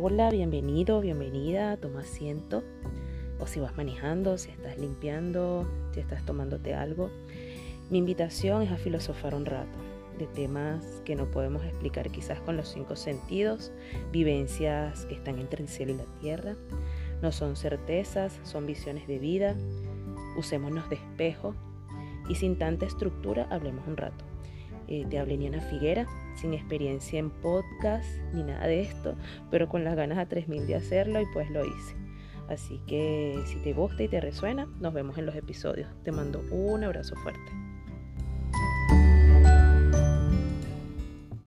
Hola, bienvenido, bienvenida, toma asiento. O si vas manejando, si estás limpiando, si estás tomándote algo. Mi invitación es a filosofar un rato de temas que no podemos explicar quizás con los cinco sentidos, vivencias que están entre el cielo y la tierra. No son certezas, son visiones de vida. Usémonos de espejo y sin tanta estructura hablemos un rato. Eh, te hablé Niana Figuera, sin experiencia en podcast ni nada de esto, pero con las ganas a 3000 de hacerlo y pues lo hice. Así que si te gusta y te resuena, nos vemos en los episodios. Te mando un abrazo fuerte.